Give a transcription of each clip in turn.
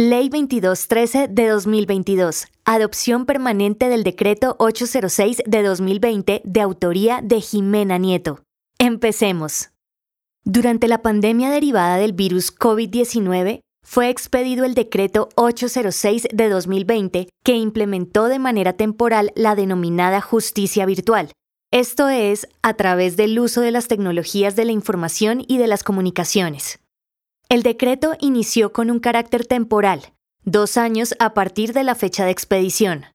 Ley 2213 de 2022. Adopción permanente del decreto 806 de 2020 de autoría de Jimena Nieto. Empecemos. Durante la pandemia derivada del virus COVID-19, fue expedido el decreto 806 de 2020 que implementó de manera temporal la denominada justicia virtual. Esto es, a través del uso de las tecnologías de la información y de las comunicaciones. El decreto inició con un carácter temporal, dos años a partir de la fecha de expedición.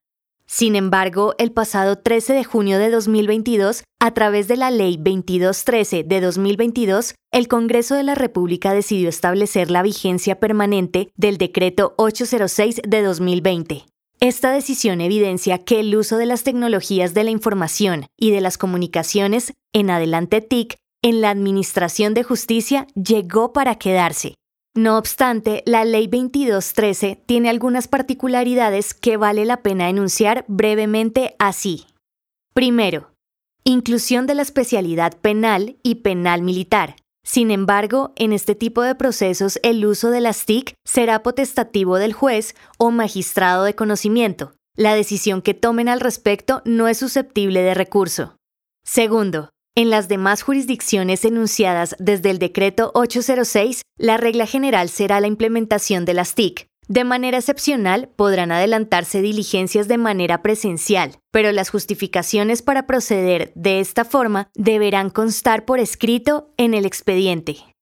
Sin embargo, el pasado 13 de junio de 2022, a través de la Ley 2213 de 2022, el Congreso de la República decidió establecer la vigencia permanente del Decreto 806 de 2020. Esta decisión evidencia que el uso de las tecnologías de la información y de las comunicaciones, en adelante TIC, en la Administración de Justicia llegó para quedarse. No obstante, la Ley 2213 tiene algunas particularidades que vale la pena enunciar brevemente así. Primero, inclusión de la especialidad penal y penal militar. Sin embargo, en este tipo de procesos el uso de las TIC será potestativo del juez o magistrado de conocimiento. La decisión que tomen al respecto no es susceptible de recurso. Segundo, en las demás jurisdicciones enunciadas desde el decreto 806, la regla general será la implementación de las TIC. De manera excepcional, podrán adelantarse diligencias de manera presencial, pero las justificaciones para proceder de esta forma deberán constar por escrito en el expediente.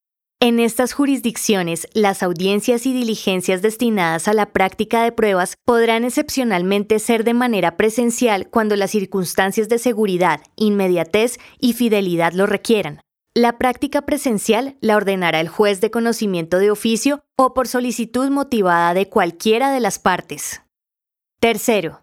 En estas jurisdicciones, las audiencias y diligencias destinadas a la práctica de pruebas podrán excepcionalmente ser de manera presencial cuando las circunstancias de seguridad, inmediatez y fidelidad lo requieran. La práctica presencial la ordenará el juez de conocimiento de oficio o por solicitud motivada de cualquiera de las partes. Tercero,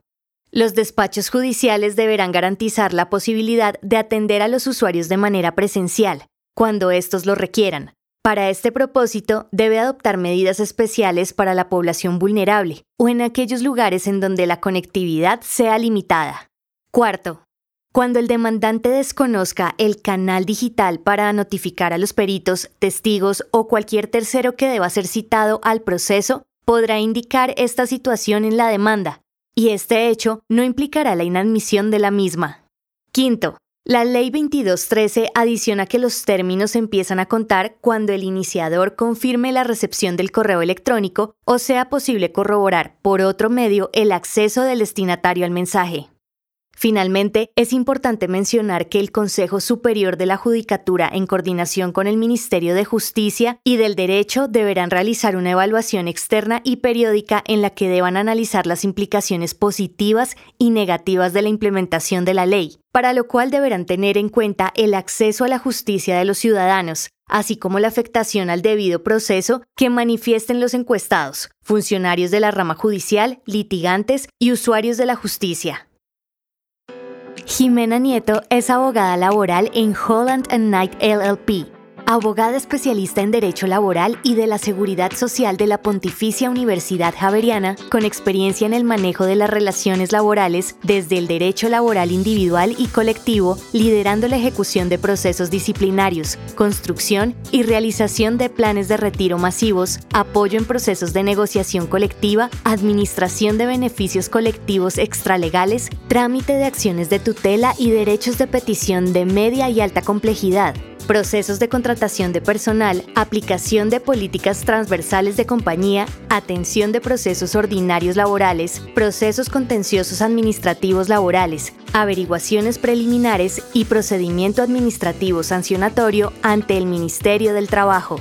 los despachos judiciales deberán garantizar la posibilidad de atender a los usuarios de manera presencial, cuando estos lo requieran, para este propósito, debe adoptar medidas especiales para la población vulnerable o en aquellos lugares en donde la conectividad sea limitada. Cuarto, cuando el demandante desconozca el canal digital para notificar a los peritos, testigos o cualquier tercero que deba ser citado al proceso, podrá indicar esta situación en la demanda, y este hecho no implicará la inadmisión de la misma. Quinto, la Ley 2213 adiciona que los términos empiezan a contar cuando el iniciador confirme la recepción del correo electrónico o sea posible corroborar por otro medio el acceso del destinatario al mensaje. Finalmente, es importante mencionar que el Consejo Superior de la Judicatura, en coordinación con el Ministerio de Justicia y del Derecho, deberán realizar una evaluación externa y periódica en la que deban analizar las implicaciones positivas y negativas de la implementación de la ley, para lo cual deberán tener en cuenta el acceso a la justicia de los ciudadanos, así como la afectación al debido proceso que manifiesten los encuestados, funcionarios de la rama judicial, litigantes y usuarios de la justicia. Jimena Nieto es abogada laboral en Holland Knight LLP abogada especialista en Derecho Laboral y de la Seguridad Social de la Pontificia Universidad Javeriana, con experiencia en el manejo de las relaciones laborales desde el derecho laboral individual y colectivo, liderando la ejecución de procesos disciplinarios, construcción y realización de planes de retiro masivos, apoyo en procesos de negociación colectiva, administración de beneficios colectivos extralegales, trámite de acciones de tutela y derechos de petición de media y alta complejidad procesos de contratación de personal, aplicación de políticas transversales de compañía, atención de procesos ordinarios laborales, procesos contenciosos administrativos laborales, averiguaciones preliminares y procedimiento administrativo sancionatorio ante el Ministerio del Trabajo.